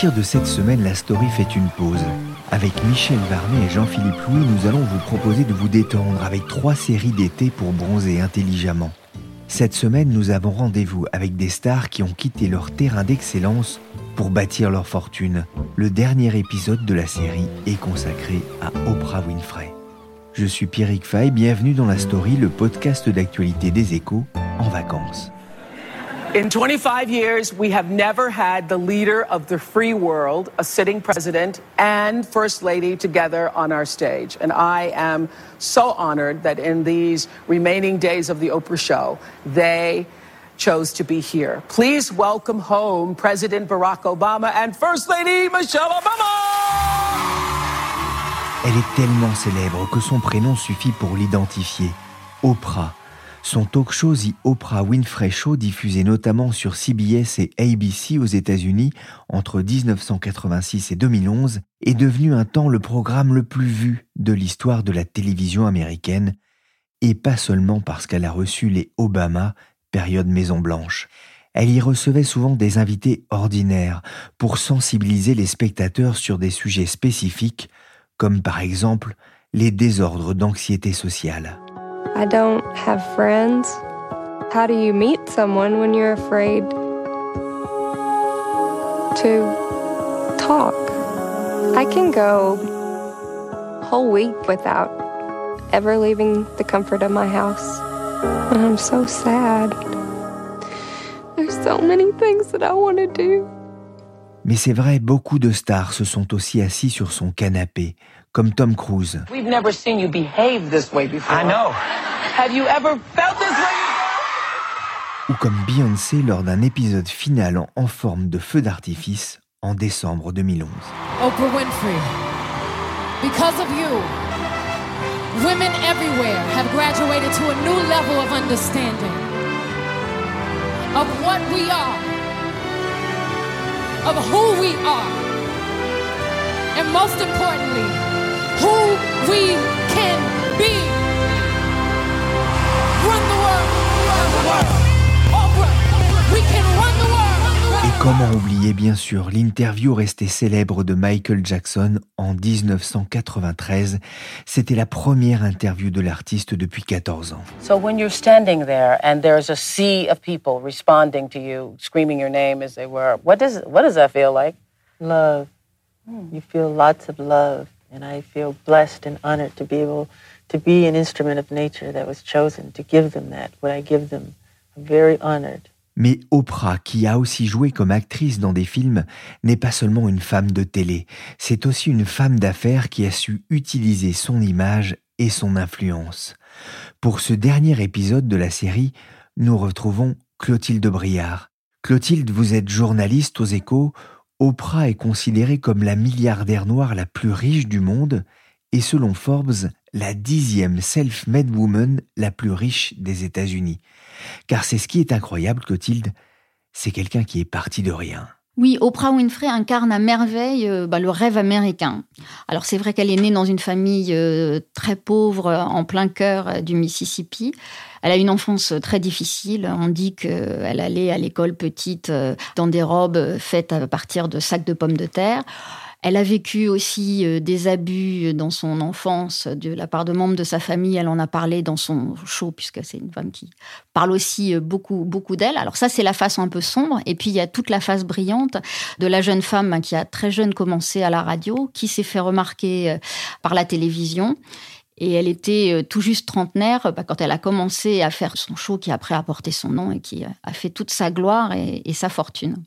Partir de cette semaine, la story fait une pause. Avec Michel Varnet et Jean-Philippe Louis, nous allons vous proposer de vous détendre avec trois séries d'été pour bronzer intelligemment. Cette semaine, nous avons rendez-vous avec des stars qui ont quitté leur terrain d'excellence pour bâtir leur fortune. Le dernier épisode de la série est consacré à Oprah Winfrey. Je suis Pierrick Fay, bienvenue dans la story, le podcast d'actualité des échos en vacances. In 25 years, we have never had the leader of the free world, a sitting president, and First Lady together on our stage. And I am so honored that in these remaining days of the Oprah show, they chose to be here. Please welcome home President Barack Obama and First Lady Michelle Obama! Elle est tellement célèbre que son prénom suffit pour l'identifier. Oprah. Son talk show The Oprah Winfrey Show, diffusé notamment sur CBS et ABC aux États-Unis entre 1986 et 2011, est devenu un temps le programme le plus vu de l'histoire de la télévision américaine, et pas seulement parce qu'elle a reçu les Obama, période Maison-Blanche. Elle y recevait souvent des invités ordinaires pour sensibiliser les spectateurs sur des sujets spécifiques, comme par exemple les désordres d'anxiété sociale. I don't have friends. How do you meet someone when you're afraid to talk? I can go a whole week without ever leaving the comfort of my house. And I'm so sad. There's so many things that I want to do. Mais c'est vrai, beaucoup de stars se sont aussi assis sur son canapé, comme Tom Cruise. We've never seen you behave this way before. I know. Have you ever felt this way? ou comme Beyoncé lors d'un épisode final en, en forme de feu d'artifice en décembre 2011. Oprah Winfrey, because of you, women everywhere have graduated to a new level of understanding of what we are, of who we are, and most importantly, who we can be. Run the world, run the world. Oprah, we can run the world. Comment oublier bien sûr l'interview restée célèbre de Michael Jackson en 1993. C'était la première interview de l'artiste depuis 14 ans. So when you're standing there and there's a sea of people responding to you, screaming your name as they were, what does what does that feel like? Love. You feel lots of love. And I feel blessed and honored to be able to be an instrument of nature that was chosen to give them that, what I give them. I'm very honored. Mais Oprah, qui a aussi joué comme actrice dans des films, n'est pas seulement une femme de télé, c'est aussi une femme d'affaires qui a su utiliser son image et son influence. Pour ce dernier épisode de la série, nous retrouvons Clotilde Briard. Clotilde, vous êtes journaliste aux échos. Oprah est considérée comme la milliardaire noire la plus riche du monde et selon Forbes, la dixième self-made woman la plus riche des États-Unis. Car c'est ce qui est incroyable, Clotilde, c'est quelqu'un qui est parti de rien. Oui, Oprah Winfrey incarne à merveille euh, bah, le rêve américain. Alors c'est vrai qu'elle est née dans une famille euh, très pauvre, en plein cœur euh, du Mississippi. Elle a une enfance très difficile. On dit qu'elle allait à l'école petite dans des robes faites à partir de sacs de pommes de terre. Elle a vécu aussi euh, des abus dans son enfance de la part de membres de sa famille. Elle en a parlé dans son show, puisque c'est une femme qui parle aussi euh, beaucoup, beaucoup d'elle. Alors ça, c'est la face un peu sombre. Et puis, il y a toute la face brillante de la jeune femme hein, qui a très jeune commencé à la radio, qui s'est fait remarquer euh, par la télévision. Et elle était tout juste trentenaire bah, quand elle a commencé à faire son show qui après a porté son nom et qui a fait toute sa gloire et sa fortune.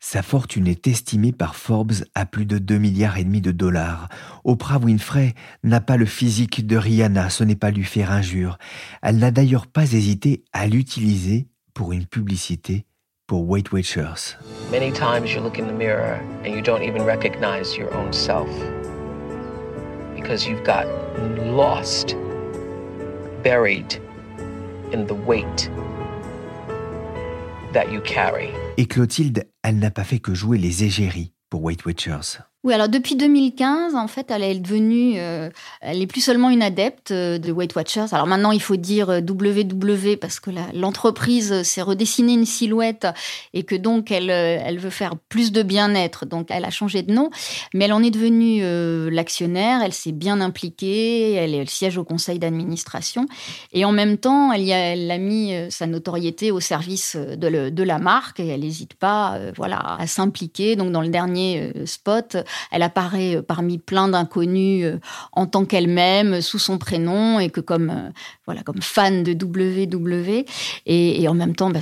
Sa fortune est estimée par Forbes à plus de 2 milliards et demi de dollars. Oprah Winfrey n'a pas le physique de Rihanna, ce n'est pas lui faire injure. Elle n'a d'ailleurs pas hésité à l'utiliser pour une publicité pour Weight Watchers. Many times you look in the mirror and you don't even recognize your own self because you've got lost, buried in the weight that you carry. Et Clotilde, elle n'a pas fait que jouer les égéries pour Weight Watchers. Oui, alors depuis 2015, en fait, elle est devenue, euh, elle est plus seulement une adepte euh, de Weight Watchers. Alors maintenant, il faut dire WW euh, parce que l'entreprise s'est redessinée une silhouette et que donc elle, elle veut faire plus de bien-être. Donc elle a changé de nom, mais elle en est devenue l'actionnaire. Elle s'est bien impliquée. Elle, elle, siège au conseil d'administration et en même temps, elle, a, mis sa notoriété au service de, de la marque et elle n'hésite pas, voilà, à s'impliquer. Donc dans le dernier spot elle apparaît euh, parmi plein d'inconnus euh, en tant qu'elle-même, sous son prénom, et que comme, euh, voilà, comme fan de WW. Et, en même temps, bah,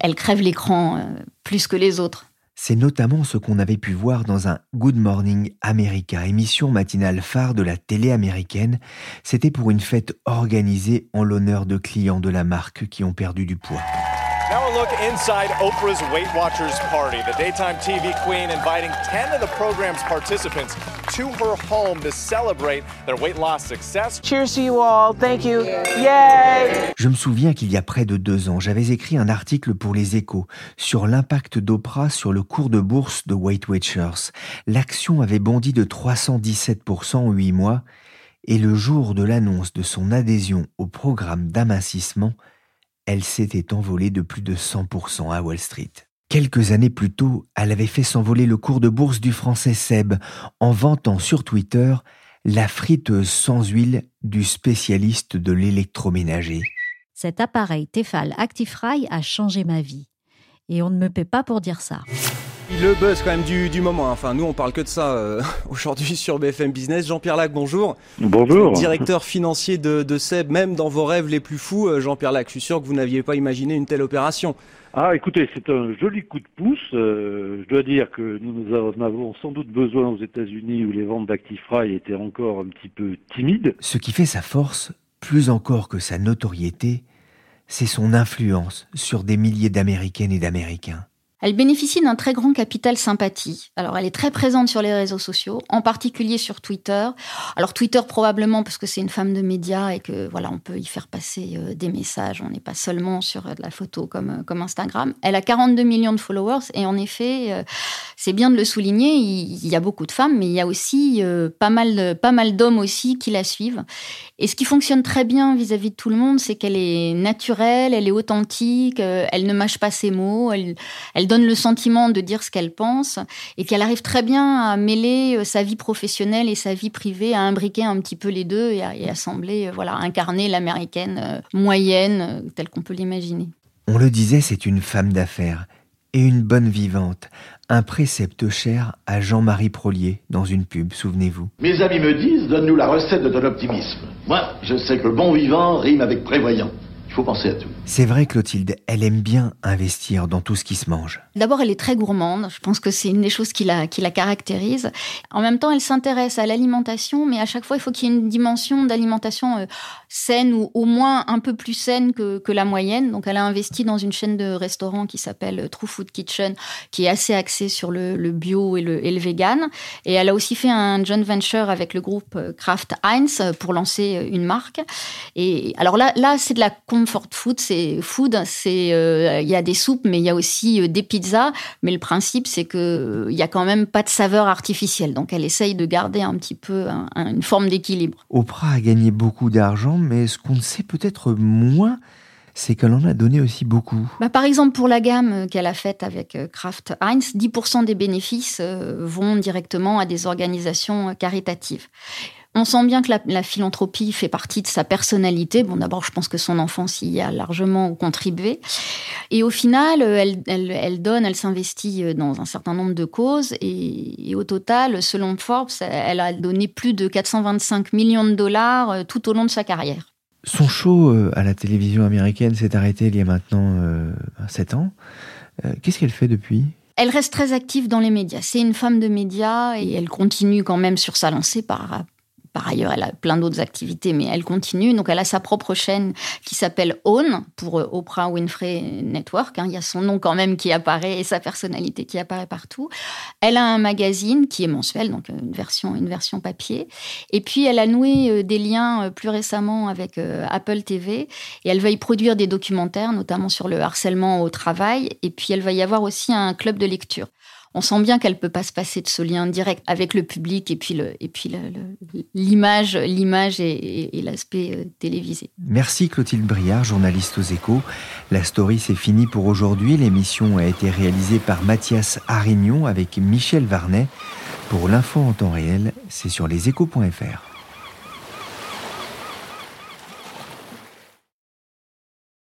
elle, crève l'écran plus que les autres. C'est notamment ce qu'on avait pu voir dans un Good Morning America, émission matinale phare de la télé américaine. C'était pour une fête organisée en l'honneur de clients de la marque qui ont perdu du poids. Now a look inside Oprah's Weight Watchers party. The daytime TV queen inviting 10 of the program's participants to her home to celebrate their weight loss success. Cheers to you all. Thank you. Yay! Je me souviens qu'il y a près de deux ans, j'avais écrit un article pour Les Échos sur l'impact d'Oprah sur le cours de bourse de Weight Watchers. L'action avait bondi de 317% en huit mois et le jour de l'annonce de son adhésion au programme d'amincissement, elle s'était envolée de plus de 100% à Wall Street. Quelques années plus tôt, elle avait fait s'envoler le cours de bourse du français Seb en vantant sur Twitter la friteuse sans huile du spécialiste de l'électroménager. Cet appareil Tefal Actifry a changé ma vie. Et on ne me paie pas pour dire ça. Le buzz quand même du, moment. Enfin, nous, on parle que de ça euh, aujourd'hui sur BFM Business. Jean-Pierre Lac, bonjour. Bonjour. Directeur financier de, SEB, même dans vos rêves les plus fous, euh, Jean-Pierre Lac, je suis sûr que vous n'aviez pas imaginé une telle opération. Ah, écoutez, c'est un joli coup de pouce. Euh, je dois dire que nous, en avons sans doute besoin aux États-Unis où les ventes d'Actifry étaient encore un petit peu timides. Ce qui fait sa force, plus encore que sa notoriété, c'est son influence sur des milliers d'Américaines et d'Américains. Elle bénéficie d'un très grand capital sympathie. Alors, elle est très présente sur les réseaux sociaux, en particulier sur Twitter. Alors, Twitter probablement parce que c'est une femme de médias et que voilà, on peut y faire passer euh, des messages. On n'est pas seulement sur euh, de la photo comme, euh, comme Instagram. Elle a 42 millions de followers et en effet, c'est bien de le souligner. Il, y a beaucoup de femmes, mais il y a aussi pas mal, pas mal d'hommes aussi qui la suivent. Et ce qui fonctionne très bien vis-à-vis de tout le monde, c'est qu'elle est naturelle, elle est authentique, elle ne mâche pas ses mots, elle, donne le sentiment de dire ce qu'elle pense et qu'elle arrive très bien à mêler euh, sa vie professionnelle et sa vie privée, à imbriquer un petit peu les deux et à, sembler, euh, voilà, incarner l'américaine euh, moyenne telle qu'on peut l'imaginer. On le disait, c'est une femme d'affaires et une bonne vivante. Un précepte cher à Jean-Marie Prolier dans une pub, souvenez-vous. Mes amis me disent, donne-nous la recette de ton optimisme. Moi, je sais que le bon vivant rime avec prévoyant faut penser à tout. C'est vrai, Clotilde, elle aime bien investir dans tout ce qui se mange. D'abord, elle est très gourmande. Je pense que c'est une des choses qui la, qui la caractérise. En même temps, elle s'intéresse à l'alimentation, mais à chaque fois, il faut qu'il y ait une dimension d'alimentation euh, saine ou au moins un peu plus saine que, que, la moyenne. Donc, elle a investi dans une chaîne de restaurants qui s'appelle euh, True Food Kitchen, qui est assez axée sur le, bio et le, et le, vegan. Et elle a aussi fait un joint venture avec le groupe euh, Kraft Heinz pour lancer une marque. Et alors là, là c'est de la comfort food, c'est food, c'est euh, il y a des soupes, mais il y a aussi euh, des pizzas. Mais le principe, c'est que euh, il y a quand même pas de saveur artificielle. Donc elle essaye de garder un petit peu une forme d'équilibre. Oprah a gagné beaucoup d'argent, mais ce qu'on ne sait peut-être moins, c'est qu'elle en a donné aussi beaucoup. Bah, par exemple, pour la gamme qu'elle a faite avec Kraft Heinz, 10% des bénéfices vont directement à des organisations caritatives. On sent bien que la, philanthropie fait partie de sa personnalité. Bon, d'abord, je pense que son enfance y a largement contribué. Et au final, elle, elle, donne, elle s'investit dans un certain nombre de causes. Et, au total, selon Forbes, elle a donné plus de 425 millions de dollars euh, tout au long de sa carrière. Son show euh, à la télévision américaine s'est arrêté il y a maintenant 7 euh, ans. Qu'est-ce qu'elle fait depuis? Elle reste très active dans les médias. C'est une femme de médias et elle continue quand même sur sa lancée par, par ailleurs, elle a plein d'autres activités, mais elle continue. Donc, elle a sa propre chaîne qui s'appelle Own pour euh, Oprah Winfrey Network. Hein. Il y a son nom quand même qui apparaît et sa personnalité qui apparaît partout. Elle a un magazine qui est mensuel, donc une version, une version papier. Et puis, elle a noué euh, des liens euh, plus récemment avec Apple TV et elle va y produire des documentaires, notamment sur le harcèlement au travail. Et puis, elle va y avoir aussi un club de lecture on sent bien qu'elle peut pas se passer de ce lien direct avec le public et puis le, et puis l'image, l'image et, l'aspect euh, télévisé. Merci Clotilde Briard, journaliste aux Échos. La story c'est fini pour aujourd'hui. L'émission a été réalisée par Mathias Arignon avec Michel Varnet. Pour l'info en temps réel, c'est sur leséchos.fr.